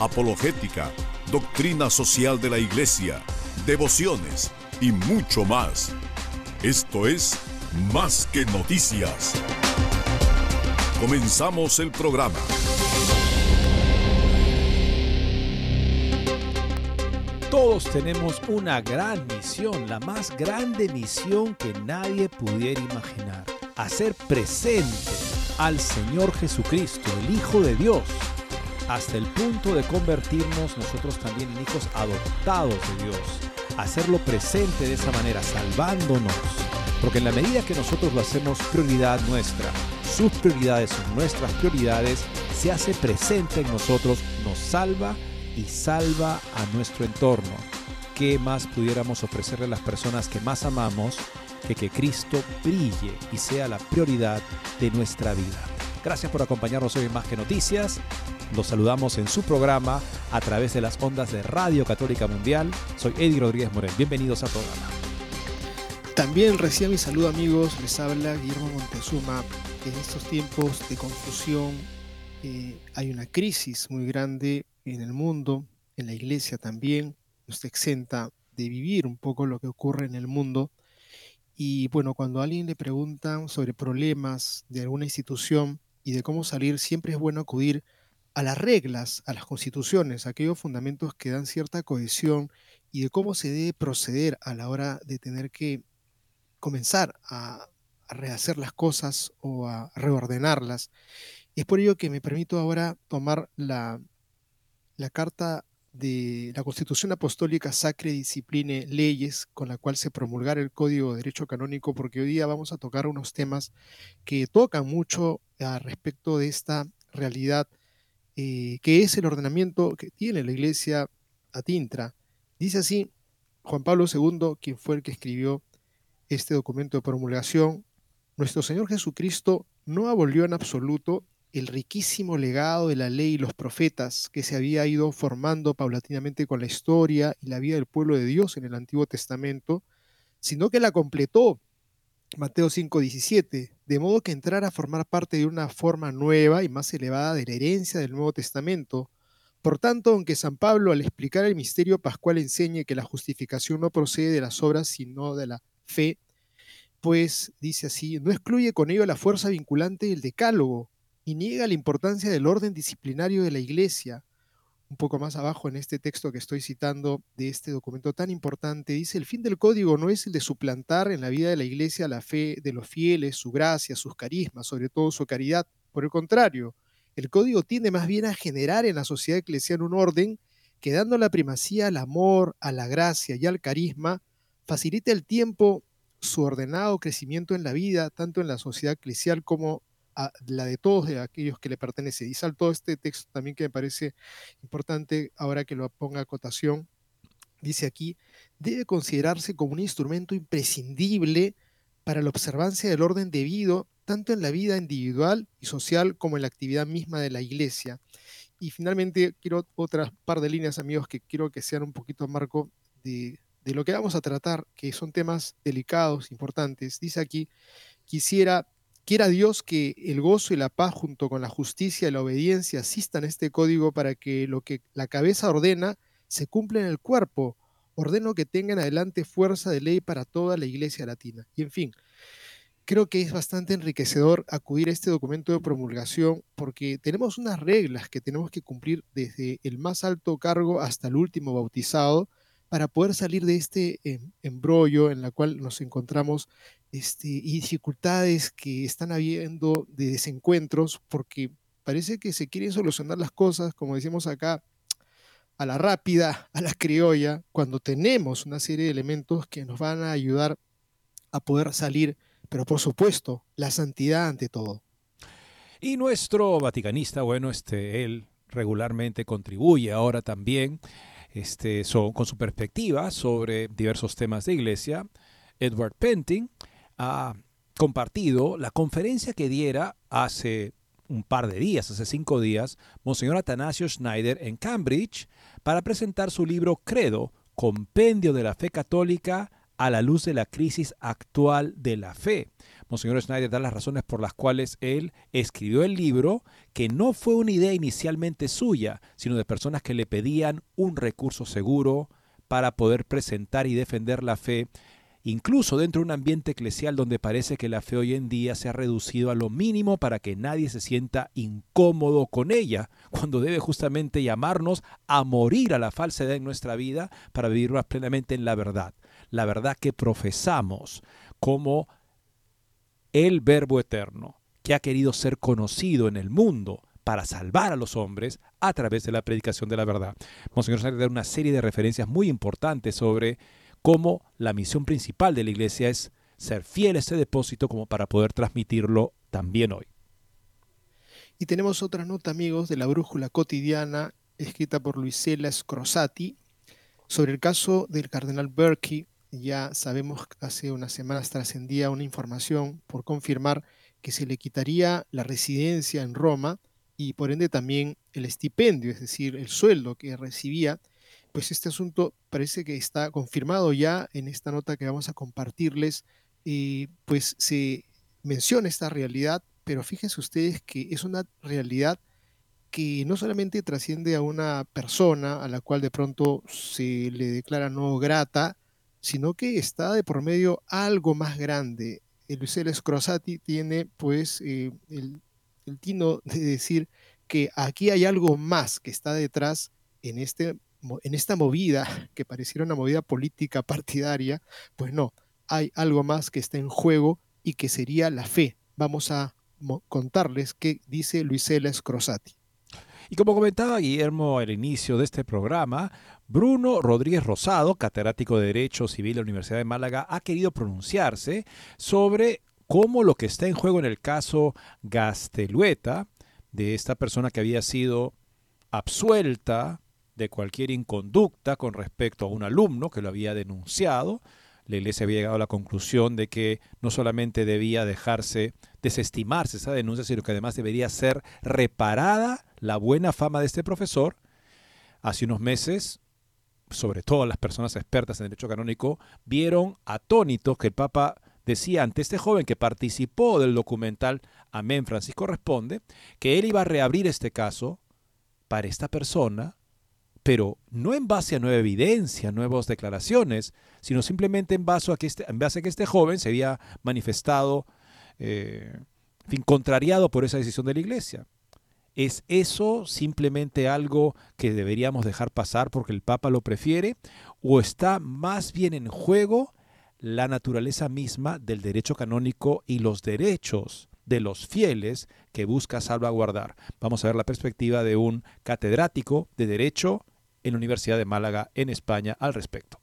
apologética, doctrina social de la Iglesia, devociones, y mucho más. Esto es Más que Noticias. Comenzamos el programa. Todos tenemos una gran misión, la más grande misión que nadie pudiera imaginar. Hacer presente al Señor Jesucristo, el Hijo de Dios, hasta el punto de convertirnos nosotros también en hijos adoptados de Dios hacerlo presente de esa manera, salvándonos. Porque en la medida que nosotros lo hacemos prioridad nuestra, sus prioridades son nuestras prioridades, se hace presente en nosotros, nos salva y salva a nuestro entorno. ¿Qué más pudiéramos ofrecerle a las personas que más amamos que que Cristo brille y sea la prioridad de nuestra vida? Gracias por acompañarnos hoy en Más que Noticias. Los saludamos en su programa a través de las ondas de Radio Católica Mundial. Soy Eddie Rodríguez Morel. Bienvenidos al programa. También recién mi saludo amigos, les habla Guillermo Montezuma. En estos tiempos de confusión eh, hay una crisis muy grande en el mundo, en la iglesia también. No está exenta de vivir un poco lo que ocurre en el mundo. Y bueno, cuando a alguien le preguntan sobre problemas de alguna institución y de cómo salir, siempre es bueno acudir a las reglas, a las constituciones, a aquellos fundamentos que dan cierta cohesión y de cómo se debe proceder a la hora de tener que comenzar a, rehacer las cosas o a reordenarlas. Es por ello que me permito ahora tomar la, la carta de la Constitución Apostólica Sacre Discipline Leyes, con la cual se promulgará el Código de Derecho Canónico, porque hoy día vamos a tocar unos temas que tocan mucho al respecto de esta realidad eh, que es el ordenamiento que tiene la iglesia a Tintra. Dice así Juan Pablo II, quien fue el que escribió este documento de promulgación, nuestro Señor Jesucristo no abolió en absoluto el riquísimo legado de la ley y los profetas que se había ido formando paulatinamente con la historia y la vida del pueblo de Dios en el Antiguo Testamento, sino que la completó Mateo 5:17, de modo que entrar a formar parte de una forma nueva y más elevada de la herencia del Nuevo Testamento. Por tanto, aunque San Pablo al explicar el misterio pascual enseñe que la justificación no procede de las obras, sino de la fe, pues dice así, no excluye con ello la fuerza vinculante del decálogo y niega la importancia del orden disciplinario de la Iglesia, un poco más abajo en este texto que estoy citando de este documento tan importante, dice, el fin del código no es el de suplantar en la vida de la iglesia la fe de los fieles, su gracia, sus carismas, sobre todo su caridad. Por el contrario, el código tiende más bien a generar en la sociedad eclesial un orden que dando la primacía al amor, a la gracia y al carisma, facilita el tiempo su ordenado crecimiento en la vida, tanto en la sociedad eclesial como la de todos de aquellos que le pertenece. Y salto este texto también que me parece importante ahora que lo ponga a cotación. Dice aquí, debe considerarse como un instrumento imprescindible para la observancia del orden debido tanto en la vida individual y social como en la actividad misma de la iglesia. Y finalmente quiero otras par de líneas, amigos, que quiero que sean un poquito marco de, de lo que vamos a tratar, que son temas delicados, importantes. Dice aquí, quisiera Quiera Dios que el gozo y la paz junto con la justicia y la obediencia asistan a este código para que lo que la cabeza ordena se cumpla en el cuerpo. Ordeno que tengan adelante fuerza de ley para toda la iglesia latina. Y en fin, creo que es bastante enriquecedor acudir a este documento de promulgación porque tenemos unas reglas que tenemos que cumplir desde el más alto cargo hasta el último bautizado para poder salir de este em, embrollo en la cual nos encontramos este, y dificultades que están habiendo de desencuentros, porque parece que se quieren solucionar las cosas, como decimos acá, a la rápida, a la criolla, cuando tenemos una serie de elementos que nos van a ayudar a poder salir, pero por supuesto, la santidad ante todo. Y nuestro vaticanista, bueno, este, él regularmente contribuye ahora también este, con su perspectiva sobre diversos temas de iglesia. Edward Penting ha compartido la conferencia que diera hace un par de días, hace cinco días, Monseñor Atanasio Schneider en Cambridge para presentar su libro Credo, Compendio de la Fe Católica a la luz de la crisis actual de la fe. Monseñor Schneider da las razones por las cuales él escribió el libro, que no fue una idea inicialmente suya, sino de personas que le pedían un recurso seguro para poder presentar y defender la fe incluso dentro de un ambiente eclesial donde parece que la fe hoy en día se ha reducido a lo mínimo para que nadie se sienta incómodo con ella, cuando debe justamente llamarnos a morir a la falsedad en nuestra vida para vivir más plenamente en la verdad, la verdad que profesamos como el Verbo Eterno, que ha querido ser conocido en el mundo para salvar a los hombres a través de la predicación de la verdad. Monseñor Sánchez da una serie de referencias muy importantes sobre cómo la misión principal de la iglesia es ser fiel a ese depósito como para poder transmitirlo también hoy. Y tenemos otra nota, amigos, de la brújula cotidiana escrita por Luisela Scrosati sobre el caso del cardenal Berkey. Ya sabemos que hace unas semanas trascendía una información por confirmar que se le quitaría la residencia en Roma y por ende también el estipendio, es decir, el sueldo que recibía pues este asunto parece que está confirmado ya en esta nota que vamos a compartirles. y pues se menciona esta realidad, pero fíjense ustedes que es una realidad que no solamente trasciende a una persona a la cual de pronto se le declara no grata, sino que está de por medio algo más grande. El Luis Crosati tiene pues eh, el, el tino de decir que aquí hay algo más que está detrás en este en esta movida que pareciera una movida política partidaria, pues no, hay algo más que está en juego y que sería la fe. Vamos a contarles qué dice Luisela Scrosati. Y como comentaba Guillermo al inicio de este programa, Bruno Rodríguez Rosado, catedrático de Derecho Civil de la Universidad de Málaga, ha querido pronunciarse sobre cómo lo que está en juego en el caso Gastelueta, de esta persona que había sido absuelta de cualquier inconducta con respecto a un alumno que lo había denunciado. La iglesia había llegado a la conclusión de que no solamente debía dejarse desestimarse esa denuncia, sino que además debería ser reparada la buena fama de este profesor. Hace unos meses, sobre todo las personas expertas en derecho canónico, vieron atónitos que el Papa decía ante este joven que participó del documental Amén Francisco Responde, que él iba a reabrir este caso para esta persona pero no en base a nueva evidencia, nuevas declaraciones, sino simplemente en base a que este, este joven se había manifestado, eh, fin, contrariado por esa decisión de la iglesia. ¿Es eso simplemente algo que deberíamos dejar pasar porque el Papa lo prefiere? ¿O está más bien en juego la naturaleza misma del derecho canónico y los derechos de los fieles que busca salvaguardar? Vamos a ver la perspectiva de un catedrático de derecho en la Universidad de Málaga en España al respecto.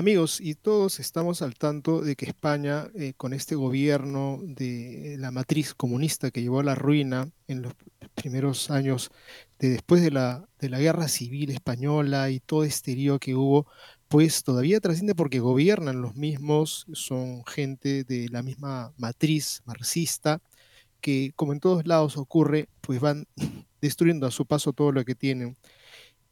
Amigos, y todos estamos al tanto de que España, eh, con este gobierno de la matriz comunista que llevó a la ruina en los primeros años de después de la, de la guerra civil española y todo este lío que hubo, pues todavía trasciende porque gobiernan los mismos, son gente de la misma matriz marxista, que como en todos lados ocurre, pues van destruyendo a su paso todo lo que tienen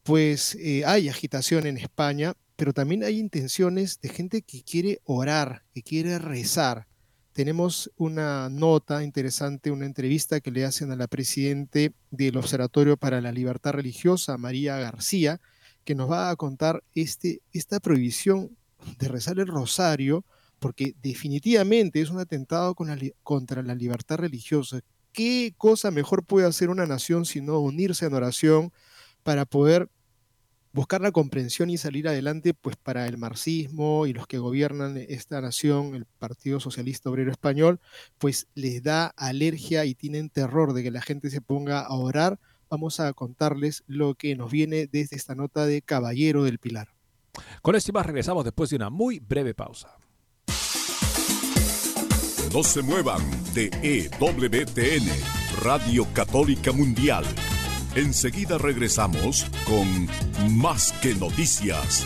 pues eh, hay agitación en España, pero también hay intenciones de gente que quiere orar, que quiere rezar. Tenemos una nota interesante, una entrevista que le hacen a la presidente del Observatorio para la Libertad Religiosa, María García, que nos va a contar este, esta prohibición de rezar el rosario, porque definitivamente es un atentado contra la libertad religiosa. ¿Qué cosa mejor puede hacer una nación sino unirse en oración para poder buscar la comprensión y salir adelante, pues para el marxismo y los que gobiernan esta nación, el Partido Socialista Obrero Español, pues les da alergia y tienen terror de que la gente se ponga a orar. Vamos a contarles lo que nos viene desde esta nota de Caballero del Pilar. Con esto y más regresamos después de una muy breve pausa. No se muevan de EWTN, Radio Católica Mundial. Enseguida regresamos con Más que Noticias.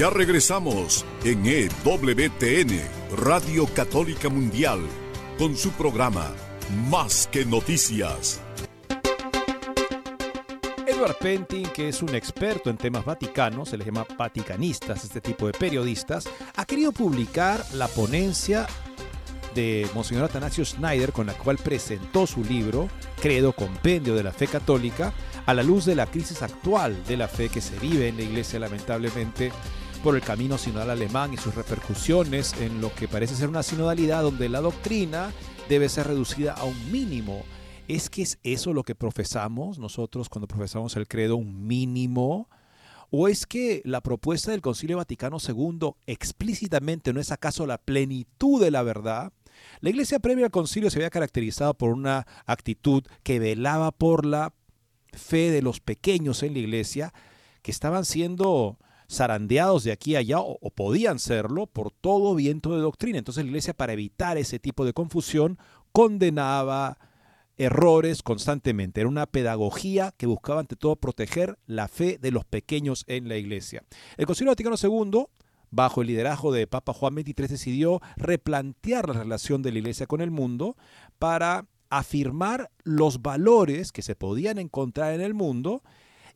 Ya regresamos en EWTN, Radio Católica Mundial, con su programa Más que Noticias. Edward Pentin, que es un experto en temas vaticanos, se les llama vaticanistas, este tipo de periodistas, ha querido publicar la ponencia de Monseñor Atanasio Schneider, con la cual presentó su libro, Credo, Compendio de la Fe Católica, a la luz de la crisis actual de la fe que se vive en la Iglesia, lamentablemente, por el camino sinodal alemán y sus repercusiones en lo que parece ser una sinodalidad donde la doctrina debe ser reducida a un mínimo. ¿Es que es eso lo que profesamos nosotros cuando profesamos el credo, un mínimo? ¿O es que la propuesta del Concilio Vaticano II explícitamente no es acaso la plenitud de la verdad? La iglesia previa al concilio se había caracterizado por una actitud que velaba por la fe de los pequeños en la iglesia, que estaban siendo zarandeados de aquí a allá o, o, podían serlo por todo viento de doctrina. Entonces la iglesia para evitar ese tipo de confusión condenaba errores constantemente. Era una pedagogía que buscaba ante todo proteger la fe de los pequeños en la iglesia. El Concilio Vaticano II bajo el liderazgo de Papa Juan XXIII, decidió replantear la relación de la Iglesia con el mundo para afirmar los valores que se podían encontrar en el mundo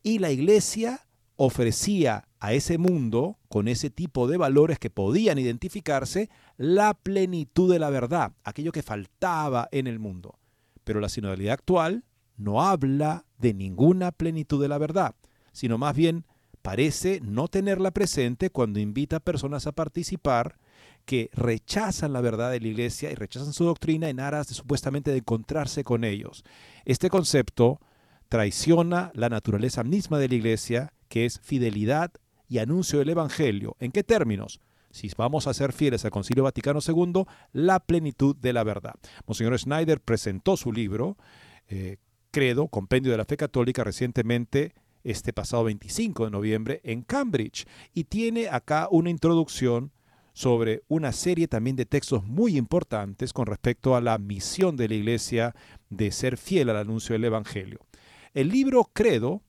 y la Iglesia ofrecía a ese mundo, con ese tipo de valores que podían identificarse, la plenitud de la verdad, aquello que faltaba en el mundo. Pero la sinodalidad actual no habla de ninguna plenitud de la verdad, sino más bien parece no tenerla presente cuando invita a personas a participar que rechazan la verdad de la iglesia y rechazan su doctrina en aras supuestamente de encontrarse con ellos. Este concepto traiciona la naturaleza misma de la iglesia, que es fidelidad y anuncio del Evangelio. ¿En qué términos? Si vamos a ser fieles al Concilio Vaticano II, la plenitud de la verdad. Monseñor Schneider presentó su libro, eh, Credo, Compendio de la Fe Católica, recientemente este pasado 25 de noviembre en Cambridge y tiene acá una introducción sobre una serie también de textos muy importantes con respecto a la misión de la Iglesia de ser fiel al anuncio del Evangelio. El libro Credo,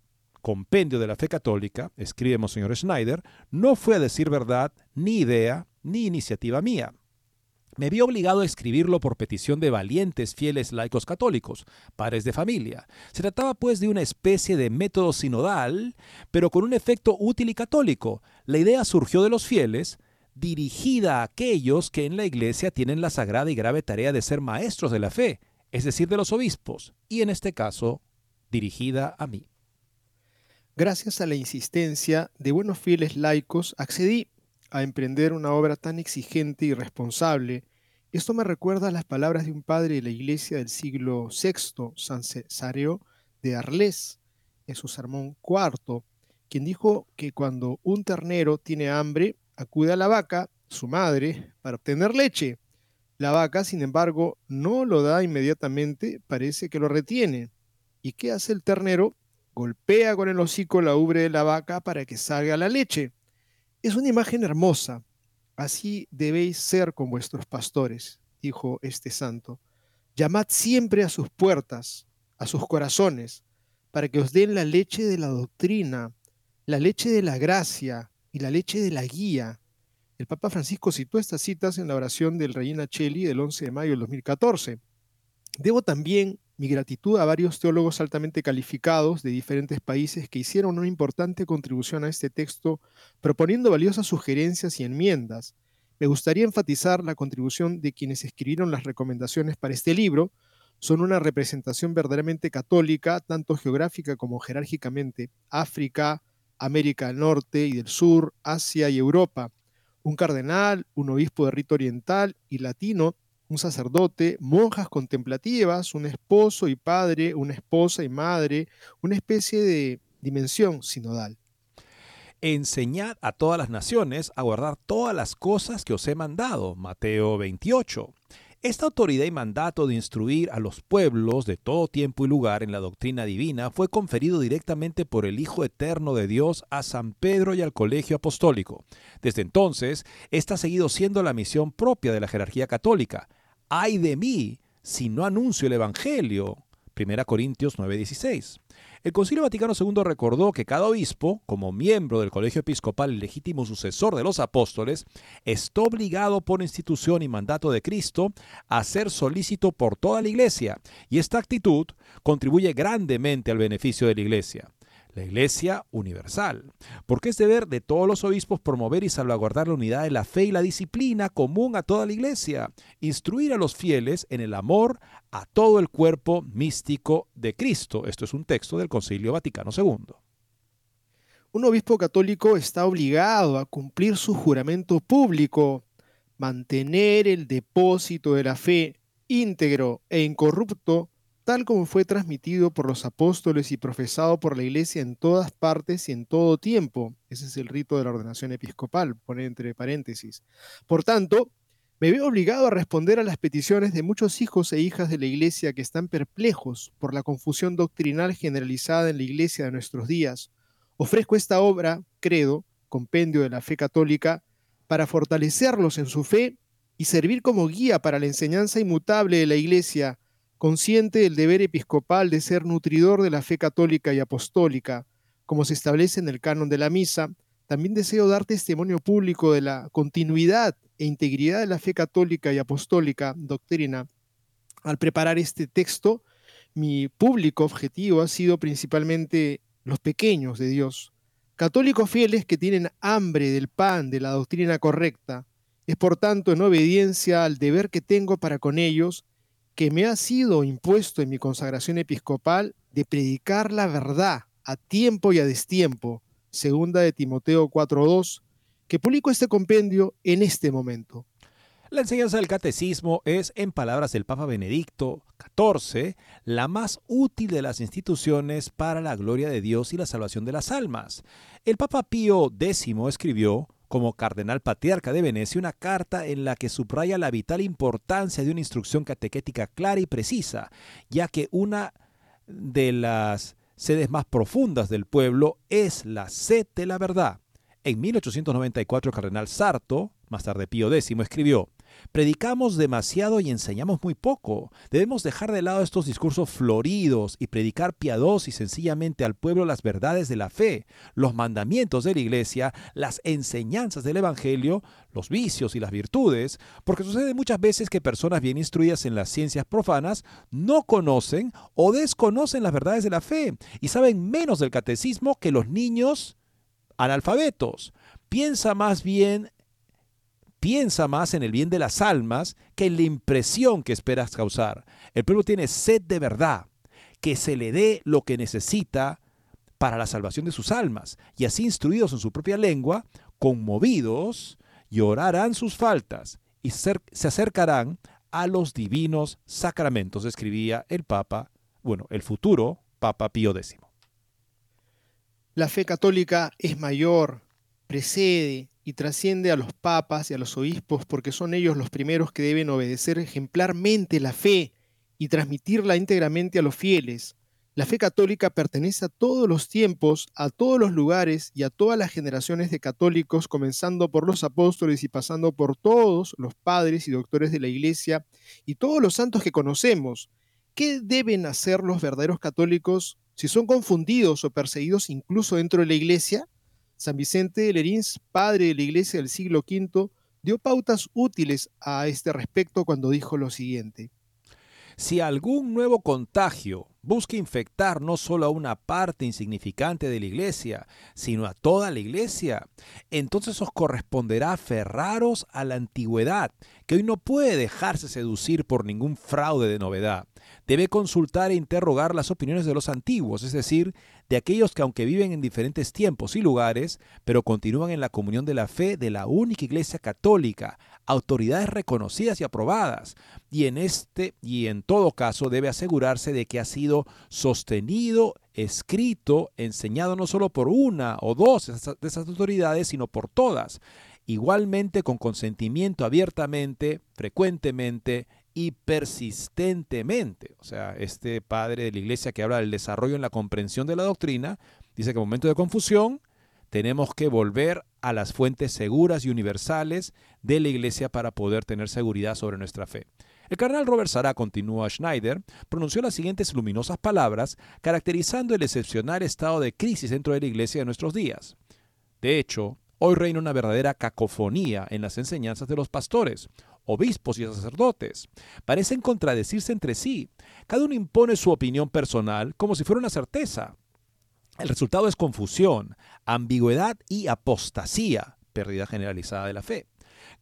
Compendio de la Fe Católica, escribe Monseñor Schneider, no fue a decir verdad ni idea ni iniciativa mía me vi obligado a escribirlo por petición de valientes fieles laicos católicos, padres de familia. Se trataba pues de una especie de método sinodal, pero con un efecto útil y católico. La idea surgió de los fieles, dirigida a aquellos que en la Iglesia tienen la sagrada y grave tarea de ser maestros de la fe, es decir, de los obispos, y en este caso, dirigida a mí. Gracias a la insistencia de buenos fieles laicos, accedí a emprender una obra tan exigente y responsable, esto me recuerda a las palabras de un padre de la iglesia del siglo VI, San Cesareo de Arles, en su sermón cuarto, quien dijo que cuando un ternero tiene hambre, acude a la vaca, su madre, para obtener leche. La vaca, sin embargo, no lo da inmediatamente, parece que lo retiene. ¿Y qué hace el ternero? Golpea con el hocico la ubre de la vaca para que salga la leche. Es una imagen hermosa. Así debéis ser con vuestros pastores, dijo este santo. Llamad siempre a sus puertas, a sus corazones, para que os den la leche de la doctrina, la leche de la gracia y la leche de la guía. El Papa Francisco citó estas citas en la oración del Reina Cheli del 11 de mayo del 2014. Debo también mi gratitud a varios teólogos altamente calificados de diferentes países que hicieron una importante contribución a este texto proponiendo valiosas sugerencias y enmiendas. Me gustaría enfatizar la contribución de quienes escribieron las recomendaciones para este libro, son una representación verdaderamente católica, tanto geográfica como jerárquicamente, África, América del Norte y del Sur, Asia y Europa, un cardenal, un obispo de rito oriental y latino, un sacerdote, monjas contemplativas, un esposo y padre, una esposa y madre, una especie de dimensión sinodal. Enseñad a todas las naciones a guardar todas las cosas que os he mandado. Mateo 28. Esta autoridad y mandato de instruir a los pueblos de todo tiempo y lugar en la doctrina divina fue conferido directamente por el Hijo Eterno de Dios a San Pedro y al Colegio Apostólico. Desde entonces, esta ha seguido siendo la misión propia de la jerarquía católica. ¡Ay de mí si no anuncio el Evangelio! 1 Corintios 9:16. El Concilio Vaticano II recordó que cada obispo, como miembro del colegio episcopal y legítimo sucesor de los apóstoles, está obligado por institución y mandato de Cristo a ser solícito por toda la iglesia, y esta actitud contribuye grandemente al beneficio de la iglesia la Iglesia universal, porque es deber de todos los obispos promover y salvaguardar la unidad de la fe y la disciplina común a toda la Iglesia, instruir a los fieles en el amor a todo el cuerpo místico de Cristo. Esto es un texto del Concilio Vaticano II. Un obispo católico está obligado a cumplir su juramento público, mantener el depósito de la fe íntegro e incorrupto tal como fue transmitido por los apóstoles y profesado por la Iglesia en todas partes y en todo tiempo. Ese es el rito de la ordenación episcopal, pone entre paréntesis. Por tanto, me veo obligado a responder a las peticiones de muchos hijos e hijas de la Iglesia que están perplejos por la confusión doctrinal generalizada en la Iglesia de nuestros días. Ofrezco esta obra, credo, compendio de la fe católica, para fortalecerlos en su fe y servir como guía para la enseñanza inmutable de la Iglesia, consciente del deber episcopal de ser nutridor de la fe católica y apostólica, como se establece en el canon de la misa, también deseo dar testimonio público de la continuidad e integridad de la fe católica y apostólica doctrina. Al preparar este texto, mi público objetivo ha sido principalmente los pequeños de Dios, católicos fieles que tienen hambre del pan de la doctrina correcta. Es por tanto en obediencia al deber que tengo para con ellos que me ha sido impuesto en mi consagración episcopal de predicar la verdad a tiempo y a destiempo, segunda de Timoteo 4.2, que publico este compendio en este momento. La enseñanza del catecismo es, en palabras del Papa Benedicto XIV, la más útil de las instituciones para la gloria de Dios y la salvación de las almas. El Papa Pío X escribió, como cardenal patriarca de Venecia una carta en la que subraya la vital importancia de una instrucción catequética clara y precisa, ya que una de las sedes más profundas del pueblo es la sed de la verdad. En 1894 el cardenal Sarto, más tarde Pío X, escribió, Predicamos demasiado y enseñamos muy poco. Debemos dejar de lado estos discursos floridos y predicar piadosos y sencillamente al pueblo las verdades de la fe, los mandamientos de la iglesia, las enseñanzas del Evangelio, los vicios y las virtudes, porque sucede muchas veces que personas bien instruidas en las ciencias profanas no conocen o desconocen las verdades de la fe y saben menos del catecismo que los niños analfabetos. Piensa más bien piensa más en el bien de las almas que en la impresión que esperas causar. El pueblo tiene sed de verdad, que se le dé lo que necesita para la salvación de sus almas, y así instruidos en su propia lengua, conmovidos, llorarán sus faltas y se acercarán a los divinos sacramentos, escribía el Papa, bueno, el futuro Papa Pío X. La fe católica es mayor, precede, y trasciende a los papas y a los obispos porque son ellos los primeros que deben obedecer ejemplarmente la fe y transmitirla íntegramente a los fieles. La fe católica pertenece a todos los tiempos, a todos los lugares y a todas las generaciones de católicos, comenzando por los apóstoles y pasando por todos los padres y doctores de la Iglesia y todos los santos que conocemos. ¿Qué deben hacer los verdaderos católicos si son confundidos o perseguidos incluso dentro de la Iglesia? San Vicente de Lerins, padre de la Iglesia del siglo V, dio pautas útiles a este respecto cuando dijo lo siguiente. Si algún nuevo contagio busca infectar no solo a una parte insignificante de la iglesia, sino a toda la iglesia, entonces os corresponderá aferraros a la antigüedad, que hoy no puede dejarse seducir por ningún fraude de novedad debe consultar e interrogar las opiniones de los antiguos, es decir, de aquellos que aunque viven en diferentes tiempos y lugares, pero continúan en la comunión de la fe de la única Iglesia católica, autoridades reconocidas y aprobadas, y en este y en todo caso debe asegurarse de que ha sido sostenido, escrito, enseñado no solo por una o dos de esas autoridades, sino por todas. Igualmente con consentimiento abiertamente, frecuentemente y persistentemente. O sea, este padre de la iglesia que habla del desarrollo en la comprensión de la doctrina, dice que en momento de confusión tenemos que volver a las fuentes seguras y universales de la iglesia para poder tener seguridad sobre nuestra fe. El cardenal Robert Sará, continúa Schneider, pronunció las siguientes luminosas palabras caracterizando el excepcional estado de crisis dentro de la iglesia de nuestros días. De hecho, hoy reina una verdadera cacofonía en las enseñanzas de los pastores, obispos y sacerdotes. Parecen contradecirse entre sí. Cada uno impone su opinión personal como si fuera una certeza. El resultado es confusión, ambigüedad y apostasía, pérdida generalizada de la fe.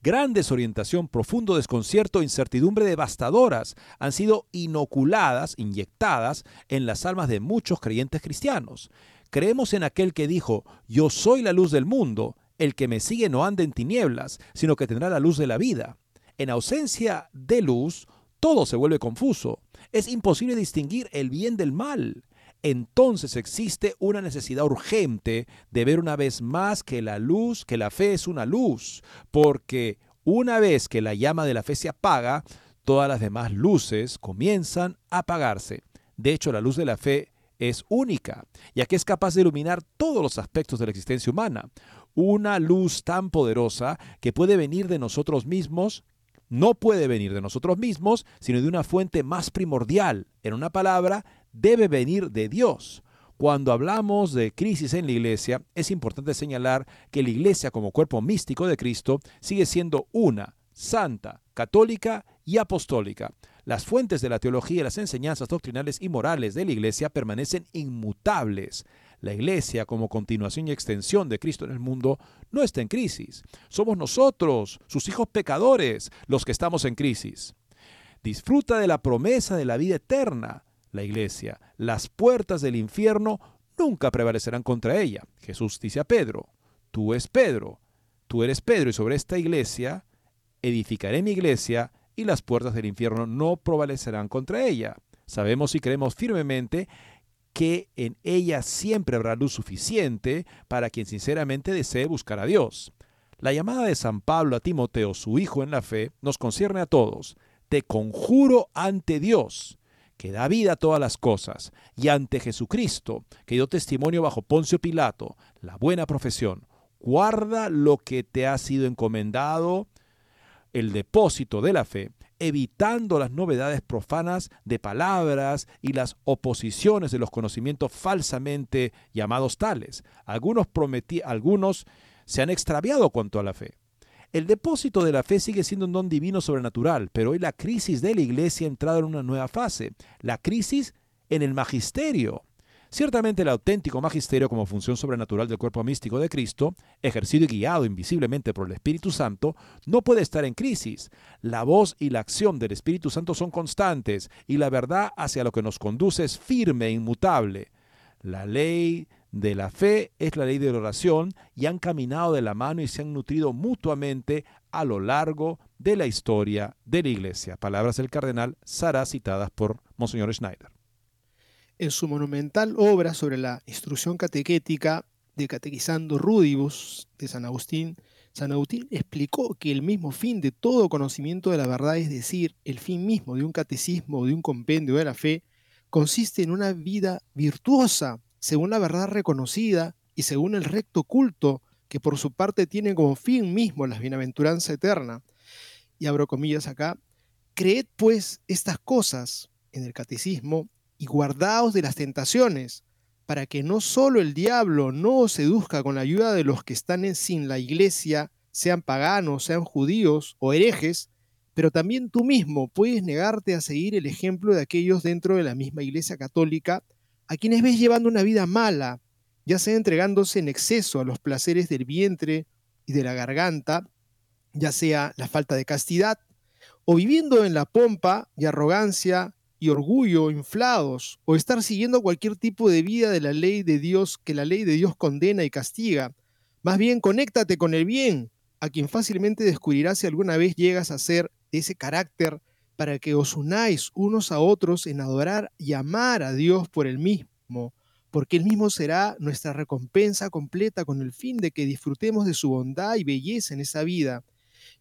Gran desorientación, profundo desconcierto e incertidumbre devastadoras han sido inoculadas, inyectadas en las almas de muchos creyentes cristianos. Creemos en aquel que dijo, yo soy la luz del mundo, el que me sigue no anda en tinieblas, sino que tendrá la luz de la vida. En ausencia de luz, todo se vuelve confuso. Es imposible distinguir el bien del mal. Entonces existe una necesidad urgente de ver una vez más que la luz, que la fe es una luz, porque una vez que la llama de la fe se apaga, todas las demás luces comienzan a apagarse. De hecho, la luz de la fe es única, ya que es capaz de iluminar todos los aspectos de la existencia humana. Una luz tan poderosa que puede venir de nosotros mismos no puede venir de nosotros mismos, sino de una fuente más primordial. En una palabra, debe venir de Dios. Cuando hablamos de crisis en la iglesia, es importante señalar que la iglesia como cuerpo místico de Cristo sigue siendo una, santa, católica y apostólica. Las fuentes de la teología y las enseñanzas doctrinales y morales de la iglesia permanecen inmutables. La iglesia, como continuación y extensión de Cristo en el mundo, no está en crisis. Somos nosotros, sus hijos pecadores, los que estamos en crisis. Disfruta de la promesa de la vida eterna. La iglesia, las puertas del infierno nunca prevalecerán contra ella. Jesús dice a Pedro, tú es Pedro, tú eres Pedro y sobre esta iglesia edificaré mi iglesia y las puertas del infierno no prevalecerán contra ella. Sabemos y creemos firmemente que en ella siempre habrá luz suficiente para quien sinceramente desee buscar a Dios. La llamada de San Pablo a Timoteo, su hijo en la fe, nos concierne a todos. Te conjuro ante Dios, que da vida a todas las cosas, y ante Jesucristo, que dio testimonio bajo Poncio Pilato, la buena profesión. Guarda lo que te ha sido encomendado, el depósito de la fe, evitando las novedades profanas de palabras y las oposiciones de los conocimientos falsamente llamados tales. Algunos, prometí, algunos se han extraviado cuanto a la fe. El depósito de la fe sigue siendo un don divino sobrenatural, pero hoy la crisis de la iglesia ha entrado en una nueva fase, la crisis en el magisterio. Ciertamente el auténtico magisterio como función sobrenatural del cuerpo místico de Cristo, ejercido y guiado invisiblemente por el Espíritu Santo, no puede estar en crisis. La voz y la acción del Espíritu Santo son constantes y la verdad hacia lo que nos conduce es firme e inmutable. La ley de la fe es la ley de la oración y han caminado de la mano y se han nutrido mutuamente a lo largo de la historia de la Iglesia. Palabras del cardenal Sara citadas por Monseñor Schneider. En su monumental obra sobre la instrucción catequética de Catequizando Rudibus de San Agustín, San Agustín explicó que el mismo fin de todo conocimiento de la verdad, es decir, el fin mismo de un catecismo o de un compendio de la fe, consiste en una vida virtuosa, según la verdad reconocida y según el recto culto, que por su parte tiene como fin mismo la bienaventuranza eterna. Y abro comillas acá, creed pues estas cosas en el catecismo y guardaos de las tentaciones, para que no solo el diablo no os seduzca con la ayuda de los que están en, sin la iglesia, sean paganos, sean judíos o herejes, pero también tú mismo puedes negarte a seguir el ejemplo de aquellos dentro de la misma iglesia católica, a quienes ves llevando una vida mala, ya sea entregándose en exceso a los placeres del vientre y de la garganta, ya sea la falta de castidad, o viviendo en la pompa y arrogancia y orgullo inflados, o estar siguiendo cualquier tipo de vida de la ley de Dios que la ley de Dios condena y castiga. Más bien, conéctate con el bien, a quien fácilmente descubrirás si alguna vez llegas a ser de ese carácter, para que os unáis unos a otros en adorar y amar a Dios por el mismo, porque Él mismo será nuestra recompensa completa con el fin de que disfrutemos de su bondad y belleza en esa vida.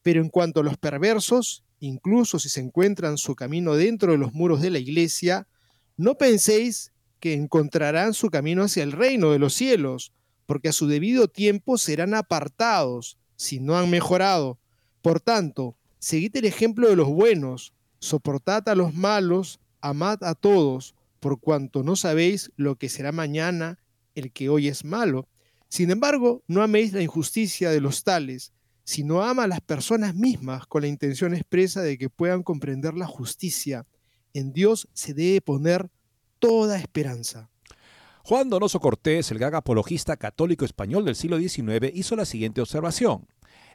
Pero en cuanto a los perversos, incluso si se encuentran su camino dentro de los muros de la iglesia, no penséis que encontrarán su camino hacia el reino de los cielos, porque a su debido tiempo serán apartados si no han mejorado. Por tanto, seguid el ejemplo de los buenos, soportad a los malos, amad a todos, por cuanto no sabéis lo que será mañana el que hoy es malo. Sin embargo, no améis la injusticia de los tales, sino ama a las personas mismas con la intención expresa de que puedan comprender la justicia. En Dios se debe poner toda esperanza. Juan Donoso Cortés, el gran apologista católico español del siglo XIX, hizo la siguiente observación.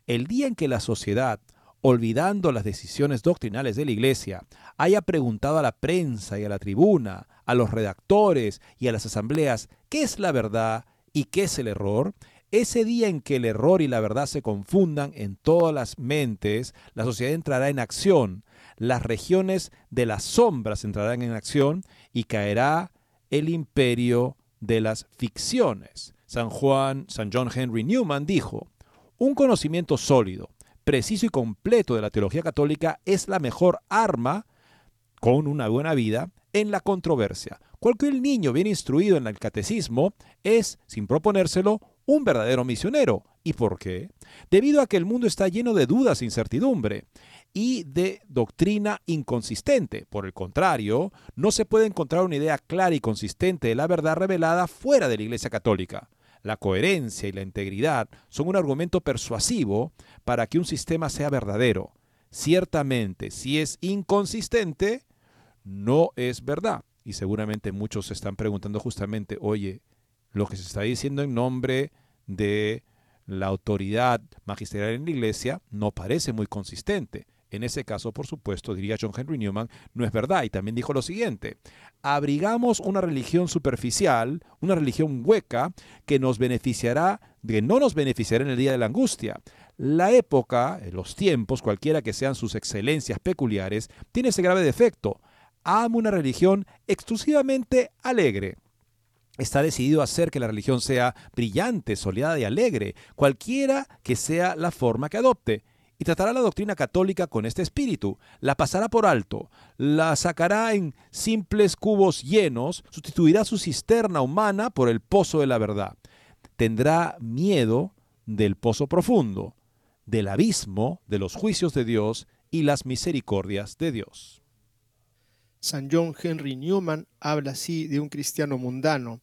El día en que la sociedad, olvidando las decisiones doctrinales de la Iglesia, haya preguntado a la prensa y a la tribuna, a los redactores y a las asambleas qué es la verdad y qué es el error, ese día en que el error y la verdad se confundan en todas las mentes, la sociedad entrará en acción, las regiones de las sombras entrarán en acción y caerá el imperio de las ficciones. San Juan, San John Henry Newman dijo, un conocimiento sólido, preciso y completo de la teología católica es la mejor arma con una buena vida en la controversia. Cualquier niño bien instruido en el catecismo es, sin proponérselo, un verdadero misionero. ¿Y por qué? Debido a que el mundo está lleno de dudas e incertidumbre y de doctrina inconsistente. Por el contrario, no se puede encontrar una idea clara y consistente de la verdad revelada fuera de la Iglesia Católica. La coherencia y la integridad son un argumento persuasivo para que un sistema sea verdadero. Ciertamente, si es inconsistente, no es verdad. Y seguramente muchos se están preguntando justamente, oye, lo que se está diciendo en nombre de la autoridad magisterial en la iglesia no parece muy consistente. En ese caso, por supuesto, diría John Henry Newman, no es verdad. Y también dijo lo siguiente, abrigamos una religión superficial, una religión hueca, que nos beneficiará, que no nos beneficiará en el día de la angustia. La época, los tiempos, cualquiera que sean sus excelencias peculiares, tiene ese grave defecto. Amo una religión exclusivamente alegre está decidido a hacer que la religión sea brillante, soleada y alegre, cualquiera que sea la forma que adopte. Y tratará la doctrina católica con este espíritu, la pasará por alto, la sacará en simples cubos llenos, sustituirá su cisterna humana por el pozo de la verdad. Tendrá miedo del pozo profundo, del abismo, de los juicios de Dios y las misericordias de Dios. San John Henry Newman habla así de un cristiano mundano,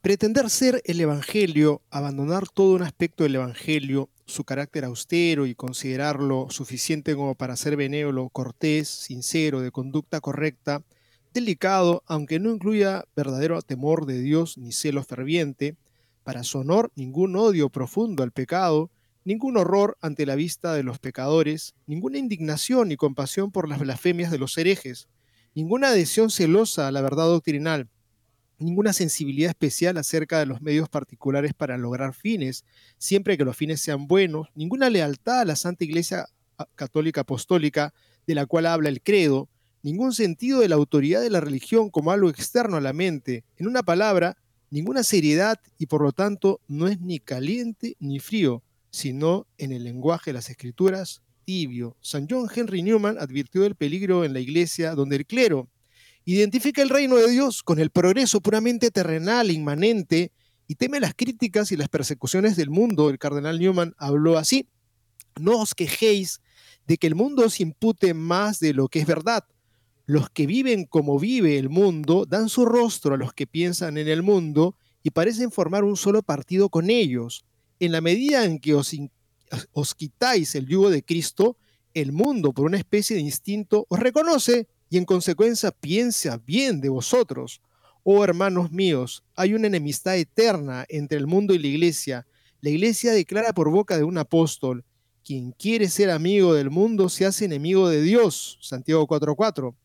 Pretender ser el Evangelio, abandonar todo un aspecto del Evangelio, su carácter austero y considerarlo suficiente como para ser benévolo, cortés, sincero, de conducta correcta, delicado, aunque no incluya verdadero temor de Dios ni celo ferviente, para su honor ningún odio profundo al pecado, ningún horror ante la vista de los pecadores, ninguna indignación ni compasión por las blasfemias de los herejes, ninguna adhesión celosa a la verdad doctrinal, ninguna sensibilidad especial acerca de los medios particulares para lograr fines, siempre que los fines sean buenos, ninguna lealtad a la Santa Iglesia Católica Apostólica de la cual habla el credo, ningún sentido de la autoridad de la religión como algo externo a la mente, en una palabra, ninguna seriedad y por lo tanto no es ni caliente ni frío, sino en el lenguaje de las escrituras tibio. San John Henry Newman advirtió del peligro en la iglesia donde el clero identifica el reino de Dios con el progreso puramente terrenal, inmanente, y teme las críticas y las persecuciones del mundo. El cardenal Newman habló así, no os quejéis de que el mundo os impute más de lo que es verdad. Los que viven como vive el mundo dan su rostro a los que piensan en el mundo y parecen formar un solo partido con ellos. En la medida en que os, os quitáis el yugo de Cristo, el mundo, por una especie de instinto, os reconoce y en consecuencia piensa bien de vosotros. Oh hermanos míos, hay una enemistad eterna entre el mundo y la iglesia. La iglesia declara por boca de un apóstol, quien quiere ser amigo del mundo se hace enemigo de Dios. Santiago 4:4.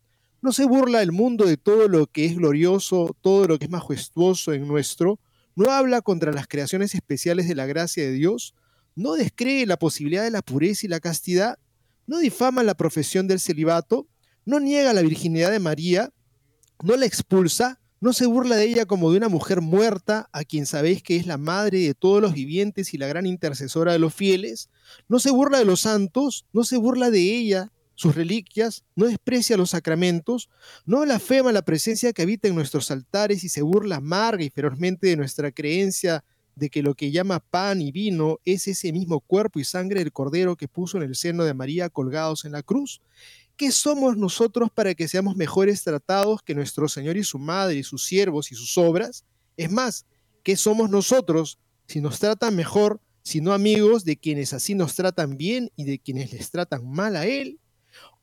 No se burla el mundo de todo lo que es glorioso, todo lo que es majestuoso en nuestro. No habla contra las creaciones especiales de la gracia de Dios. No descree la posibilidad de la pureza y la castidad. No difama la profesión del celibato. No niega la virginidad de María. No la expulsa no se burla de ella como de una mujer muerta, a quien sabéis que es la madre de todos los vivientes y la gran intercesora de los fieles. No se burla de los santos, no se burla de ella, sus reliquias, no desprecia los sacramentos, no blasfema la presencia que habita en nuestros altares y se burla amarga y ferozmente de nuestra creencia de que lo que llama pan y vino es ese mismo cuerpo y sangre del Cordero que puso en el seno de María colgados en la cruz. ¿Qué somos nosotros para que seamos mejores tratados que nuestro Señor y su Madre y sus siervos y sus obras? Es más, ¿qué somos nosotros si nos tratan mejor, sino amigos de quienes así nos tratan bien y de quienes les tratan mal a Él?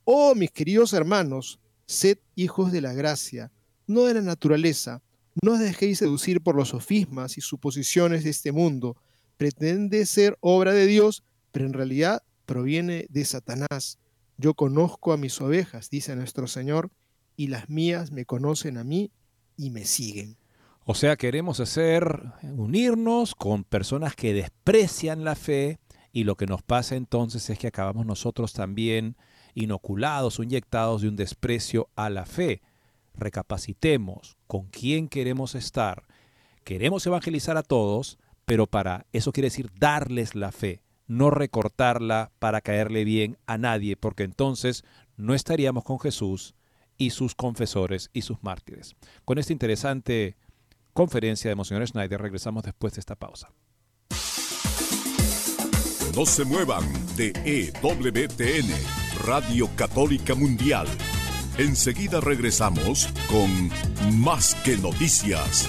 Oh, mis queridos hermanos, sed hijos de la gracia, no de la naturaleza. No os dejéis seducir por los sofismas y suposiciones de este mundo. Pretende ser obra de Dios, pero en realidad proviene de Satanás. Yo conozco a mis ovejas, dice nuestro Señor, y las mías me conocen a mí y me siguen. O sea, queremos hacer, unirnos con personas que desprecian la fe y lo que nos pasa entonces es que acabamos nosotros también inoculados o inyectados de un desprecio a la fe. Recapacitemos con quién queremos estar. Queremos evangelizar a todos, pero para eso quiere decir darles la fe no recortarla para caerle bien a nadie, porque entonces no estaríamos con Jesús y sus confesores y sus mártires. Con esta interesante conferencia de Monseñor Schneider regresamos después de esta pausa. No se muevan de EWTN, Radio Católica Mundial. Enseguida regresamos con Más que Noticias.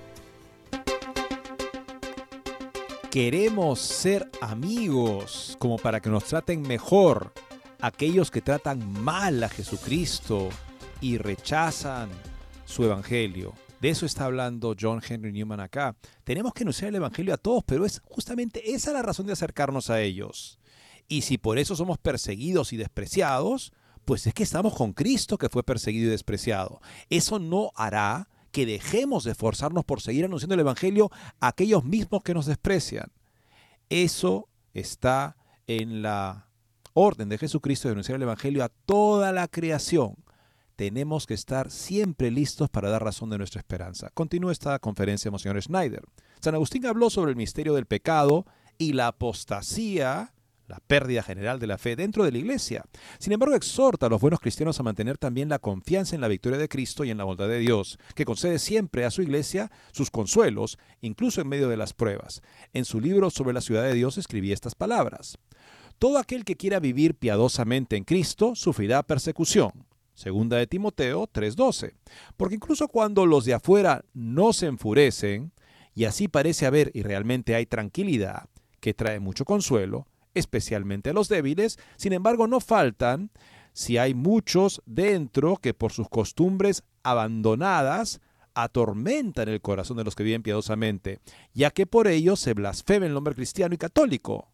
Queremos ser amigos como para que nos traten mejor aquellos que tratan mal a Jesucristo y rechazan su evangelio. De eso está hablando John Henry Newman acá. Tenemos que anunciar el evangelio a todos, pero es justamente esa la razón de acercarnos a ellos. Y si por eso somos perseguidos y despreciados, pues es que estamos con Cristo que fue perseguido y despreciado. Eso no hará que dejemos de esforzarnos por seguir anunciando el Evangelio a aquellos mismos que nos desprecian. Eso está en la orden de Jesucristo de anunciar el Evangelio a toda la creación. Tenemos que estar siempre listos para dar razón de nuestra esperanza. Continúa esta conferencia, Monseñor Schneider. San Agustín habló sobre el misterio del pecado y la apostasía la pérdida general de la fe dentro de la iglesia. Sin embargo, exhorta a los buenos cristianos a mantener también la confianza en la victoria de Cristo y en la bondad de Dios, que concede siempre a su iglesia sus consuelos, incluso en medio de las pruebas. En su libro sobre la ciudad de Dios escribí estas palabras. Todo aquel que quiera vivir piadosamente en Cristo sufrirá persecución. Segunda de Timoteo 3:12. Porque incluso cuando los de afuera no se enfurecen, y así parece haber y realmente hay tranquilidad, que trae mucho consuelo, especialmente a los débiles, sin embargo no faltan, si hay muchos dentro que por sus costumbres abandonadas atormentan el corazón de los que viven piadosamente, ya que por ello se blasfema el nombre cristiano y católico.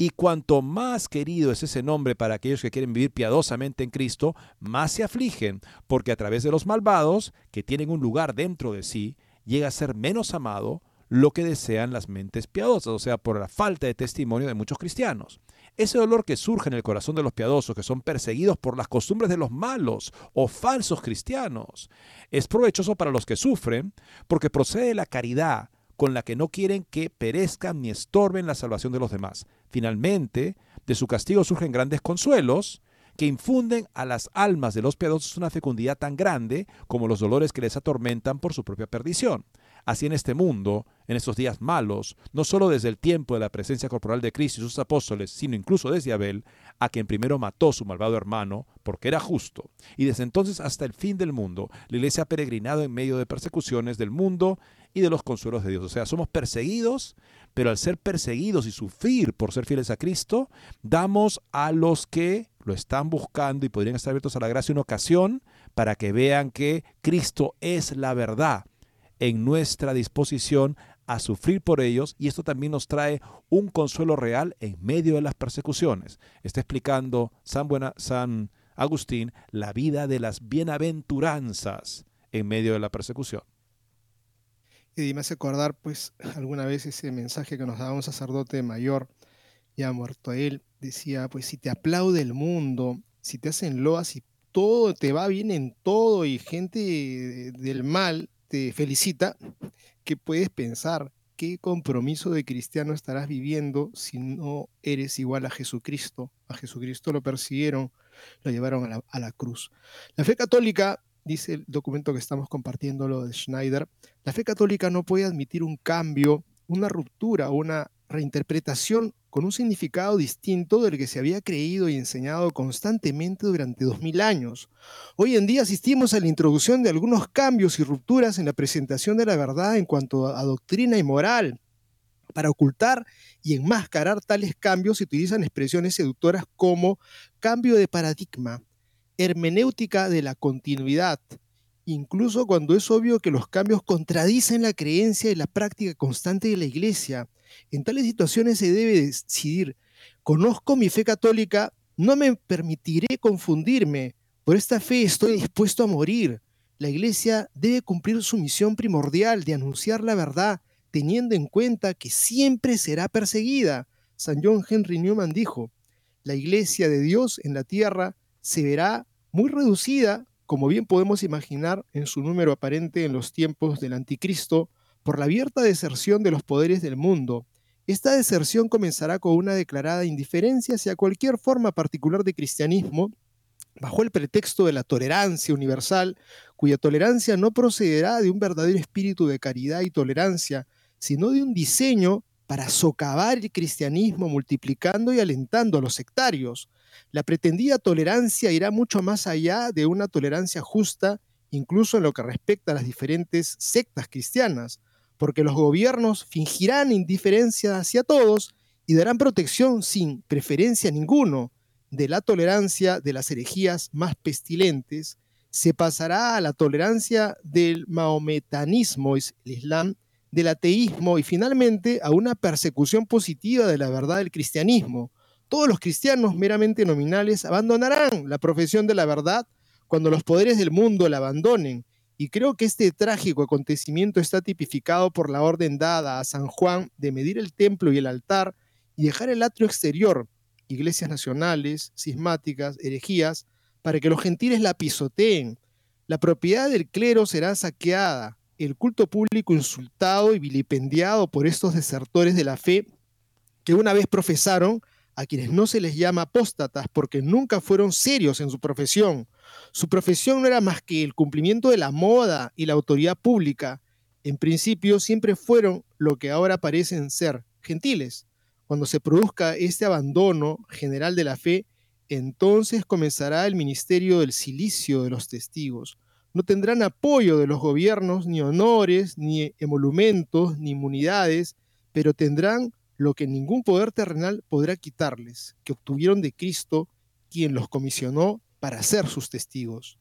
Y cuanto más querido es ese nombre para aquellos que quieren vivir piadosamente en Cristo, más se afligen, porque a través de los malvados, que tienen un lugar dentro de sí, llega a ser menos amado, lo que desean las mentes piadosas, o sea, por la falta de testimonio de muchos cristianos. Ese dolor que surge en el corazón de los piadosos, que son perseguidos por las costumbres de los malos o falsos cristianos, es provechoso para los que sufren porque procede de la caridad con la que no quieren que perezcan ni estorben la salvación de los demás. Finalmente, de su castigo surgen grandes consuelos, que infunden a las almas de los piadosos una fecundidad tan grande como los dolores que les atormentan por su propia perdición. Así en este mundo, en estos días malos, no solo desde el tiempo de la presencia corporal de Cristo y sus apóstoles, sino incluso desde Abel, a quien primero mató su malvado hermano, porque era justo. Y desde entonces hasta el fin del mundo, la iglesia ha peregrinado en medio de persecuciones del mundo y de los consuelos de Dios. O sea, somos perseguidos, pero al ser perseguidos y sufrir por ser fieles a Cristo, damos a los que lo están buscando y podrían estar abiertos a la gracia una ocasión para que vean que Cristo es la verdad en nuestra disposición a sufrir por ellos y esto también nos trae un consuelo real en medio de las persecuciones. Está explicando San, Agustín la vida de las bienaventuranzas en medio de la persecución. Y me hace acordar, pues, alguna vez ese mensaje que nos daba un sacerdote mayor, ya muerto él, decía, pues, si te aplaude el mundo, si te hacen loas y todo te va bien en todo y gente del mal felicita, que puedes pensar qué compromiso de cristiano estarás viviendo si no eres igual a Jesucristo. A Jesucristo lo persiguieron, lo llevaron a la cruz. La fe católica, dice el documento que estamos compartiendo, lo de Schneider, la fe católica no puede admitir un cambio, una ruptura, una reinterpretación con un significado distinto del que se había creído y enseñado constantemente durante dos mil años. Hoy en día asistimos a la introducción de algunos cambios y rupturas en la presentación de la verdad en cuanto a doctrina y moral. Para ocultar y enmascarar tales cambios se utilizan expresiones seductoras como cambio de paradigma, hermenéutica de la continuidad, incluso cuando es obvio que los cambios contradicen la creencia y la práctica constante de la Iglesia. En tales situaciones se debe decidir, conozco mi fe católica, no me permitiré confundirme, por esta fe estoy dispuesto a morir. La Iglesia debe cumplir su misión primordial de anunciar la verdad, teniendo en cuenta que siempre será perseguida. San John Henry Newman dijo, la Iglesia de Dios en la tierra se verá muy reducida, como bien podemos imaginar en su número aparente en los tiempos del anticristo, por la abierta deserción de los poderes del mundo. Esta deserción comenzará con una declarada indiferencia hacia cualquier forma particular de cristianismo, bajo el pretexto de la tolerancia universal, cuya tolerancia no procederá de un verdadero espíritu de caridad y tolerancia, sino de un diseño para socavar el cristianismo multiplicando y alentando a los sectarios. La pretendida tolerancia irá mucho más allá de una tolerancia justa, incluso en lo que respecta a las diferentes sectas cristianas, porque los gobiernos fingirán indiferencia hacia todos y darán protección sin preferencia a ninguno. De la tolerancia de las herejías más pestilentes se pasará a la tolerancia del maometanismo, el Islam, del ateísmo y finalmente a una persecución positiva de la verdad del cristianismo. Todos los cristianos meramente nominales abandonarán la profesión de la verdad cuando los poderes del mundo la abandonen. Y creo que este trágico acontecimiento está tipificado por la orden dada a San Juan de medir el templo y el altar y dejar el atrio exterior, iglesias nacionales, cismáticas, herejías, para que los gentiles la pisoteen. La propiedad del clero será saqueada, el culto público insultado y vilipendiado por estos desertores de la fe que una vez profesaron a quienes no se les llama apóstatas porque nunca fueron serios en su profesión. Su profesión no era más que el cumplimiento de la moda y la autoridad pública. En principio siempre fueron lo que ahora parecen ser, gentiles. Cuando se produzca este abandono general de la fe, entonces comenzará el ministerio del silicio de los testigos. No tendrán apoyo de los gobiernos, ni honores, ni emolumentos, ni inmunidades, pero tendrán lo que ningún poder terrenal podrá quitarles, que obtuvieron de Cristo, quien los comisionó para ser sus testigos.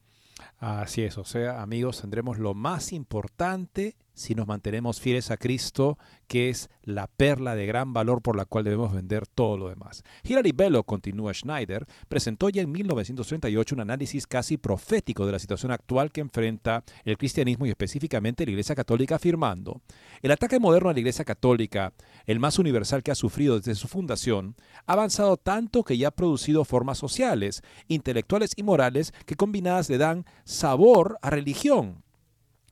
Así es, o sea, amigos, tendremos lo más importante si nos mantenemos fieles a Cristo, que es la perla de gran valor por la cual debemos vender todo lo demás. Hilary Bello, continúa Schneider, presentó ya en 1938 un análisis casi profético de la situación actual que enfrenta el cristianismo y específicamente la Iglesia Católica, afirmando, el ataque moderno a la Iglesia Católica, el más universal que ha sufrido desde su fundación, ha avanzado tanto que ya ha producido formas sociales, intelectuales y morales que combinadas le dan sabor a religión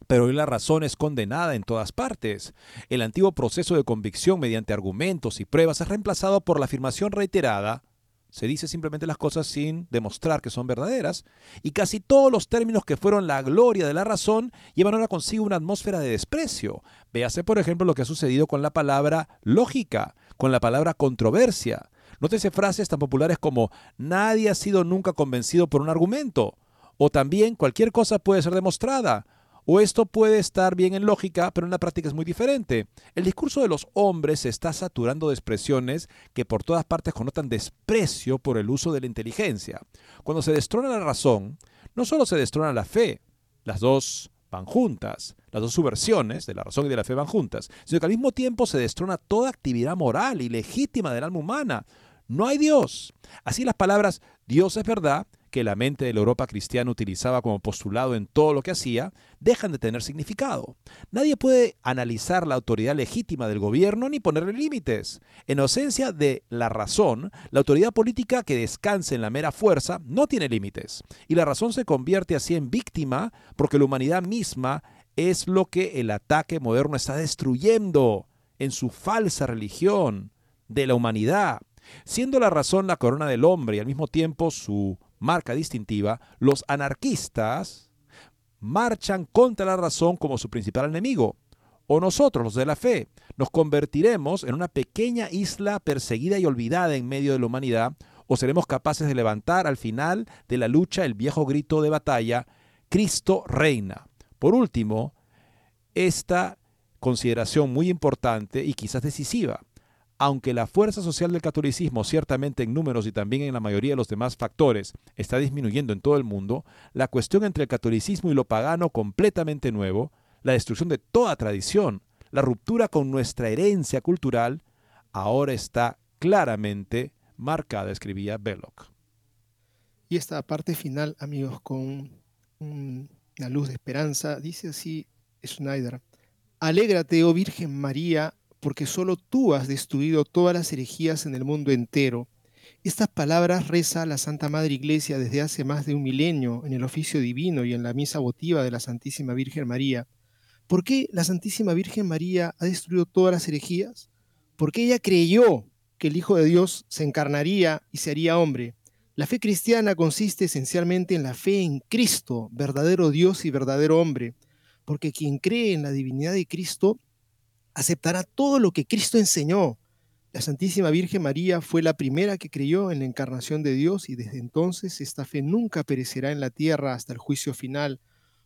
pero hoy la razón es condenada en todas partes. El antiguo proceso de convicción mediante argumentos y pruebas es reemplazado por la afirmación reiterada. Se dice simplemente las cosas sin demostrar que son verdaderas. Y casi todos los términos que fueron la gloria de la razón llevan ahora consigo una atmósfera de desprecio. Véase, por ejemplo, lo que ha sucedido con la palabra lógica, con la palabra controversia. Nótese frases tan populares como nadie ha sido nunca convencido por un argumento. O también cualquier cosa puede ser demostrada o esto puede estar bien en lógica, pero en la práctica es muy diferente. El discurso de los hombres se está saturando de expresiones que por todas partes connotan desprecio por el uso de la inteligencia. Cuando se destrona la razón, no solo se destrona la fe, las dos van juntas, las dos subversiones de la razón y de la fe van juntas, sino que al mismo tiempo se destrona toda actividad moral y legítima del alma humana. No hay Dios. Así las palabras Dios es verdad que la mente de la Europa cristiana utilizaba como postulado en todo lo que hacía, dejan de tener significado. Nadie puede analizar la autoridad legítima del gobierno ni ponerle límites. En ausencia de la razón, la autoridad política que descanse en la mera fuerza no tiene límites. Y la razón se convierte así en víctima porque la humanidad misma es lo que el ataque moderno está destruyendo en su falsa religión de la humanidad. Siendo la razón la corona del hombre y al mismo tiempo su marca distintiva, los anarquistas marchan contra la razón como su principal enemigo. O nosotros, los de la fe, nos convertiremos en una pequeña isla perseguida y olvidada en medio de la humanidad, o seremos capaces de levantar al final de la lucha el viejo grito de batalla, Cristo reina. Por último, esta consideración muy importante y quizás decisiva aunque la fuerza social del catolicismo, ciertamente en números y también en la mayoría de los demás factores, está disminuyendo en todo el mundo, la cuestión entre el catolicismo y lo pagano completamente nuevo, la destrucción de toda tradición, la ruptura con nuestra herencia cultural, ahora está claramente marcada, escribía Belloc. Y esta parte final, amigos, con una luz de esperanza, dice así Schneider, Alégrate, oh Virgen María, porque solo tú has destruido todas las herejías en el mundo entero. Estas palabras reza la Santa Madre Iglesia desde hace más de un milenio en el oficio divino y en la misa votiva de la Santísima Virgen María. ¿Por qué la Santísima Virgen María ha destruido todas las herejías? Porque ella creyó que el Hijo de Dios se encarnaría y se haría hombre. La fe cristiana consiste esencialmente en la fe en Cristo, verdadero Dios y verdadero hombre, porque quien cree en la divinidad de Cristo aceptará todo lo que Cristo enseñó. La Santísima Virgen María fue la primera que creyó en la encarnación de Dios y desde entonces esta fe nunca perecerá en la tierra hasta el juicio final.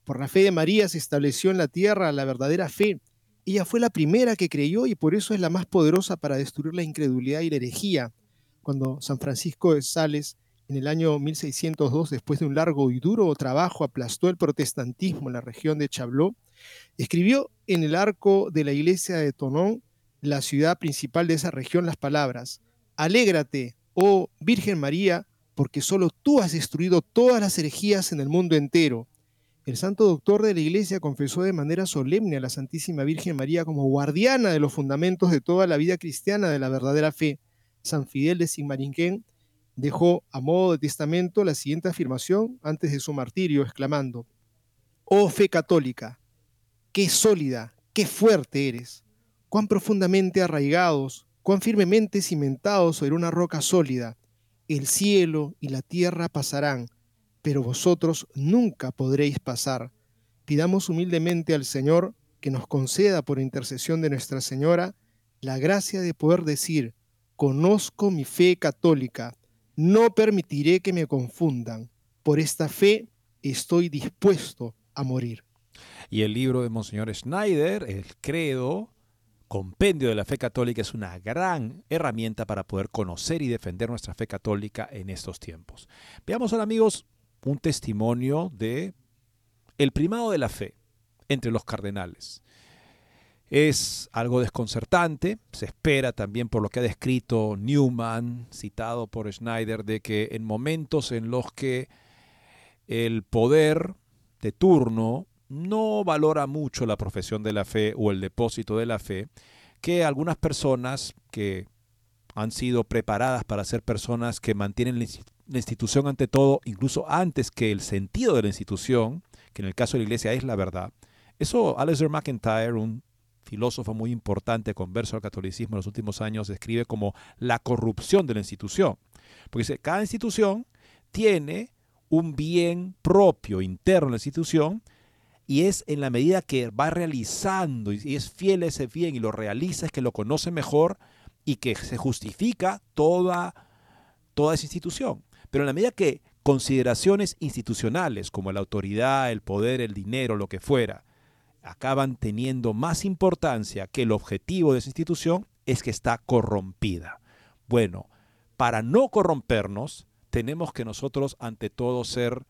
Por la fe de María se estableció en la tierra la verdadera fe. Ella fue la primera que creyó y por eso es la más poderosa para destruir la incredulidad y la herejía. Cuando San Francisco de Sales en el año 1602, después de un largo y duro trabajo, aplastó el protestantismo en la región de Chablot, escribió en el arco de la iglesia de Tonón, la ciudad principal de esa región, las palabras, Alégrate, oh Virgen María, porque solo tú has destruido todas las herejías en el mundo entero. El santo doctor de la Iglesia confesó de manera solemne a la Santísima Virgen María como guardiana de los fundamentos de toda la vida cristiana de la verdadera fe. San Fidel de Sigmaringen dejó a modo de testamento la siguiente afirmación antes de su martirio, exclamando, Oh fe católica, qué sólida, qué fuerte eres, cuán profundamente arraigados, cuán firmemente cimentados sobre una roca sólida. El cielo y la tierra pasarán, pero vosotros nunca podréis pasar. Pidamos humildemente al Señor que nos conceda por intercesión de Nuestra Señora la gracia de poder decir, conozco mi fe católica, no permitiré que me confundan, por esta fe estoy dispuesto a morir. Y el libro de Monseñor Schneider, El Credo, Compendio de la Fe Católica, es una gran herramienta para poder conocer y defender nuestra fe católica en estos tiempos. Veamos ahora, amigos, un testimonio de el primado de la fe entre los cardenales. Es algo desconcertante, se espera también por lo que ha descrito Newman, citado por Schneider, de que en momentos en los que el poder de turno no valora mucho la profesión de la fe o el depósito de la fe, que algunas personas que han sido preparadas para ser personas que mantienen la institución ante todo, incluso antes que el sentido de la institución, que en el caso de la iglesia es la verdad. Eso Alistair McIntyre, un filósofo muy importante converso al catolicismo en los últimos años, describe como la corrupción de la institución. Porque dice, cada institución tiene un bien propio interno en la institución y es en la medida que va realizando y es fiel a ese bien y lo realiza, es que lo conoce mejor y que se justifica toda, toda esa institución. Pero en la medida que consideraciones institucionales como la autoridad, el poder, el dinero, lo que fuera, acaban teniendo más importancia que el objetivo de esa institución, es que está corrompida. Bueno, para no corrompernos, tenemos que nosotros ante todo ser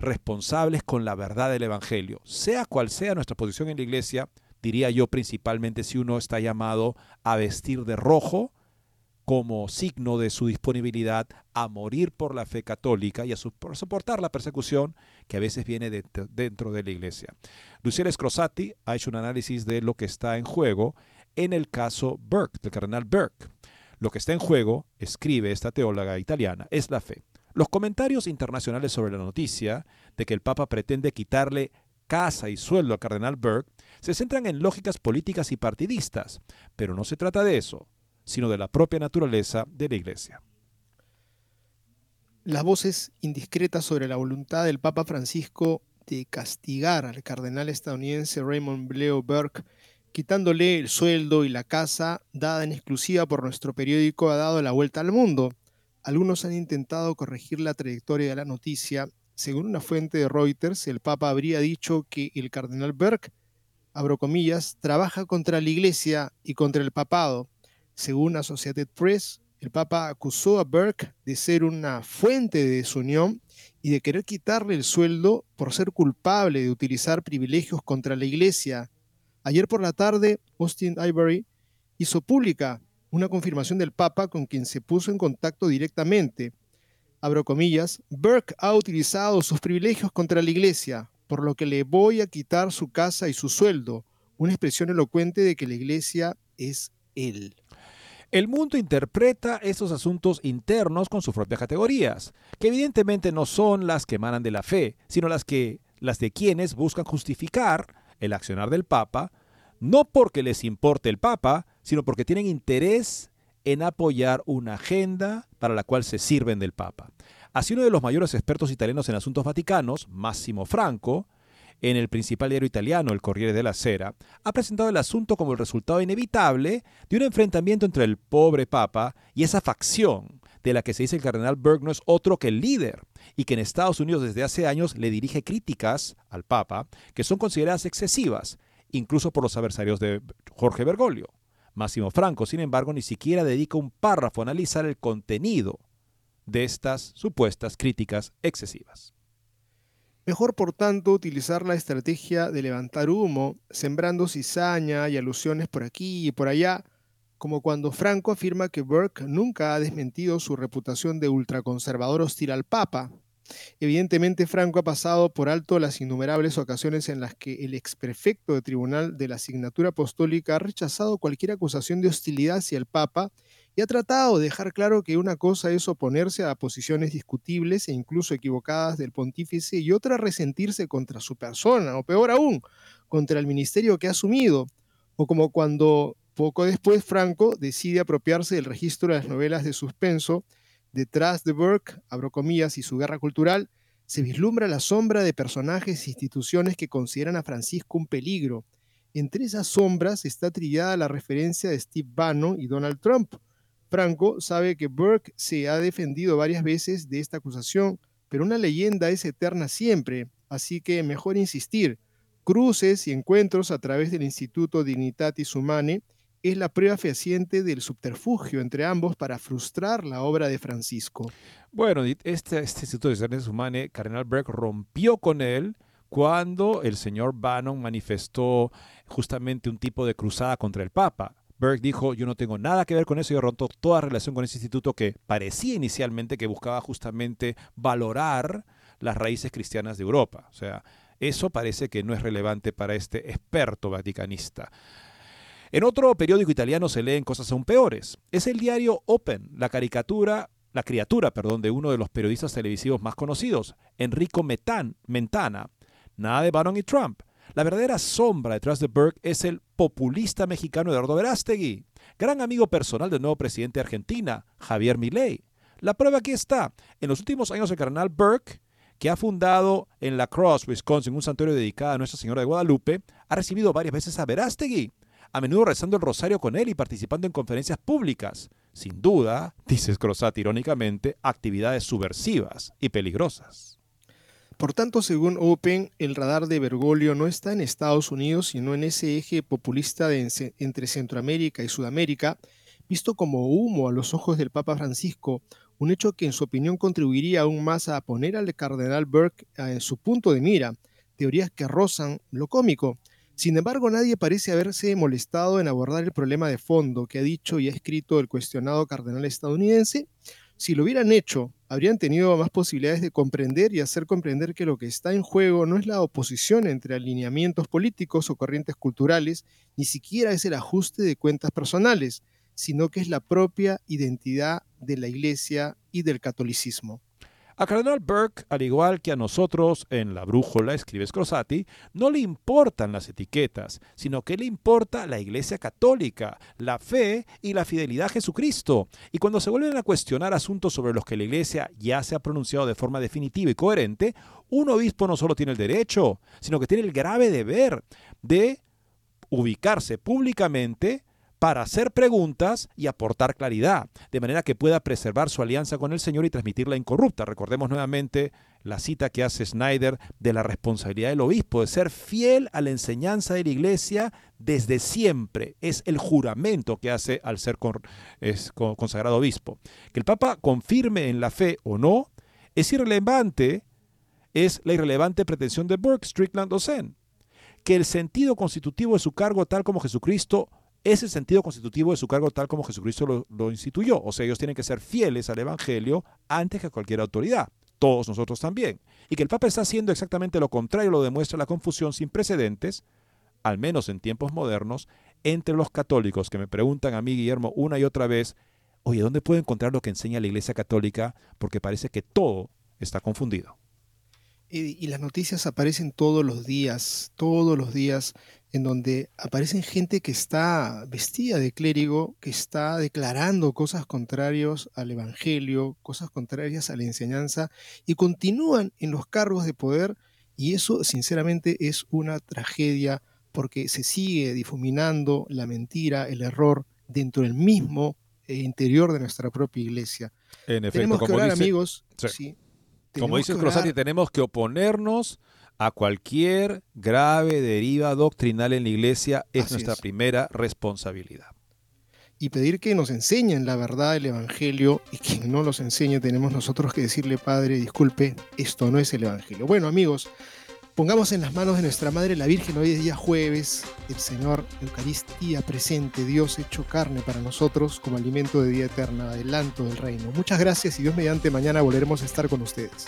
responsables con la verdad del Evangelio. Sea cual sea nuestra posición en la iglesia, diría yo principalmente si uno está llamado a vestir de rojo como signo de su disponibilidad a morir por la fe católica y a soportar la persecución que a veces viene dentro de la iglesia. Luciana Scrosati ha hecho un análisis de lo que está en juego en el caso Burke, del cardenal Burke. Lo que está en juego, escribe esta teóloga italiana, es la fe. Los comentarios internacionales sobre la noticia de que el Papa pretende quitarle casa y sueldo al cardenal Burke se centran en lógicas políticas y partidistas, pero no se trata de eso, sino de la propia naturaleza de la Iglesia. Las voces indiscretas sobre la voluntad del Papa Francisco de castigar al cardenal estadounidense Raymond Leo Burke, quitándole el sueldo y la casa dada en exclusiva por nuestro periódico, ha dado la vuelta al mundo. Algunos han intentado corregir la trayectoria de la noticia. Según una fuente de Reuters, el Papa habría dicho que el cardenal Burke, abro comillas, trabaja contra la Iglesia y contra el papado. Según Associated Press, el Papa acusó a Burke de ser una fuente de desunión y de querer quitarle el sueldo por ser culpable de utilizar privilegios contra la Iglesia. Ayer por la tarde, Austin Ivory hizo pública una confirmación del Papa con quien se puso en contacto directamente. Abro comillas, Burke ha utilizado sus privilegios contra la Iglesia, por lo que le voy a quitar su casa y su sueldo, una expresión elocuente de que la Iglesia es él. El mundo interpreta estos asuntos internos con sus propias categorías, que evidentemente no son las que emanan de la fe, sino las que las de quienes buscan justificar el accionar del Papa, no porque les importe el Papa, sino porque tienen interés en apoyar una agenda para la cual se sirven del Papa. Así uno de los mayores expertos italianos en asuntos vaticanos, Massimo Franco, en el principal diario italiano, el Corriere della Sera, ha presentado el asunto como el resultado inevitable de un enfrentamiento entre el pobre Papa y esa facción de la que se dice el cardenal Berg no es otro que el líder y que en Estados Unidos desde hace años le dirige críticas al Papa que son consideradas excesivas, incluso por los adversarios de Jorge Bergoglio. Máximo Franco, sin embargo, ni siquiera dedica un párrafo a analizar el contenido de estas supuestas críticas excesivas. Mejor, por tanto, utilizar la estrategia de levantar humo, sembrando cizaña y alusiones por aquí y por allá, como cuando Franco afirma que Burke nunca ha desmentido su reputación de ultraconservador hostil al Papa. Evidentemente, Franco ha pasado por alto las innumerables ocasiones en las que el exprefecto de tribunal de la asignatura apostólica ha rechazado cualquier acusación de hostilidad hacia el Papa y ha tratado de dejar claro que una cosa es oponerse a posiciones discutibles e incluso equivocadas del pontífice y otra resentirse contra su persona, o peor aún, contra el ministerio que ha asumido, o como cuando poco después Franco decide apropiarse del registro de las novelas de suspenso. Detrás de Burke, abro comillas, y su guerra cultural, se vislumbra la sombra de personajes e instituciones que consideran a Francisco un peligro. Entre esas sombras está trillada la referencia de Steve Bannon y Donald Trump. Franco sabe que Burke se ha defendido varias veces de esta acusación, pero una leyenda es eterna siempre, así que mejor insistir. Cruces y encuentros a través del Instituto Dignitatis Humanae es la prueba fehaciente del subterfugio entre ambos para frustrar la obra de Francisco. Bueno, este, este Instituto de Dignitatis Humanae, Cardenal Burke rompió con él cuando el señor Bannon manifestó justamente un tipo de cruzada contra el Papa. Burke dijo, yo no tengo nada que ver con eso, yo roto toda relación con ese instituto que parecía inicialmente que buscaba justamente valorar las raíces cristianas de Europa. O sea, eso parece que no es relevante para este experto vaticanista. En otro periódico italiano se leen cosas aún peores. Es el diario Open, la caricatura, la criatura, perdón, de uno de los periodistas televisivos más conocidos, Enrico Metan, Mentana. Nada de Bannon y Trump. La verdadera sombra detrás de Burke es el populista mexicano Eduardo Verástegui, gran amigo personal del nuevo presidente de Argentina, Javier Milei. La prueba aquí está. En los últimos años el carnal Burke, que ha fundado en La Crosse, Wisconsin, un santuario dedicado a Nuestra Señora de Guadalupe, ha recibido varias veces a Verástegui a menudo rezando el rosario con él y participando en conferencias públicas. Sin duda, dice Scrosati irónicamente, actividades subversivas y peligrosas. Por tanto, según Open, el radar de Bergoglio no está en Estados Unidos, sino en ese eje populista entre Centroamérica y Sudamérica, visto como humo a los ojos del Papa Francisco, un hecho que en su opinión contribuiría aún más a poner al cardenal Burke en su punto de mira, teorías que rozan lo cómico, sin embargo, nadie parece haberse molestado en abordar el problema de fondo que ha dicho y ha escrito el cuestionado cardenal estadounidense. Si lo hubieran hecho, habrían tenido más posibilidades de comprender y hacer comprender que lo que está en juego no es la oposición entre alineamientos políticos o corrientes culturales, ni siquiera es el ajuste de cuentas personales, sino que es la propia identidad de la Iglesia y del catolicismo. A Cardenal Burke, al igual que a nosotros en La Brújula, escribe Scrosati, no le importan las etiquetas, sino que le importa la Iglesia Católica, la fe y la fidelidad a Jesucristo. Y cuando se vuelven a cuestionar asuntos sobre los que la Iglesia ya se ha pronunciado de forma definitiva y coherente, un obispo no solo tiene el derecho, sino que tiene el grave deber de ubicarse públicamente para hacer preguntas y aportar claridad, de manera que pueda preservar su alianza con el Señor y transmitirla incorrupta. Recordemos nuevamente la cita que hace Snyder de la responsabilidad del obispo, de ser fiel a la enseñanza de la iglesia desde siempre. Es el juramento que hace al ser consagrado obispo. Que el Papa confirme en la fe o no es irrelevante, es la irrelevante pretensión de Burke, Strickland o. Que el sentido constitutivo de su cargo, tal como Jesucristo es el sentido constitutivo de su cargo tal como Jesucristo lo, instituyó. O sea, ellos tienen que ser fieles al Evangelio antes que cualquier autoridad. Todos nosotros también. Y que el Papa está haciendo exactamente lo contrario lo demuestra la confusión sin precedentes, al menos en tiempos modernos, entre los católicos que me preguntan a mí, Guillermo, una y otra vez, oye, ¿dónde puedo encontrar lo que enseña la Iglesia Católica? Porque parece que todo está confundido. Y, las noticias aparecen todos los días, todos los días en donde aparecen gente que está vestida de clérigo, que está declarando cosas contrarias al Evangelio, cosas contrarias a la enseñanza, y continúan en los cargos de poder, y eso sinceramente es una tragedia porque se sigue difuminando la mentira, el error dentro del mismo eh, interior de nuestra propia iglesia. En efecto, tenemos que orar, amigos. como dice Crosati, tenemos que oponernos a cualquier grave deriva doctrinal en la iglesia es nuestra primera responsabilidad. Y pedir que nos enseñen la verdad del Evangelio y quien no los enseñe tenemos nosotros que decirle, Padre, disculpe, esto no es el Evangelio. Bueno amigos, Pongamos en las manos de nuestra Madre la Virgen, hoy es día jueves, el Señor, Eucaristía presente, Dios hecho carne para nosotros como alimento de vida eterna, adelanto del reino. Muchas gracias y Dios mediante mañana volveremos a estar con ustedes.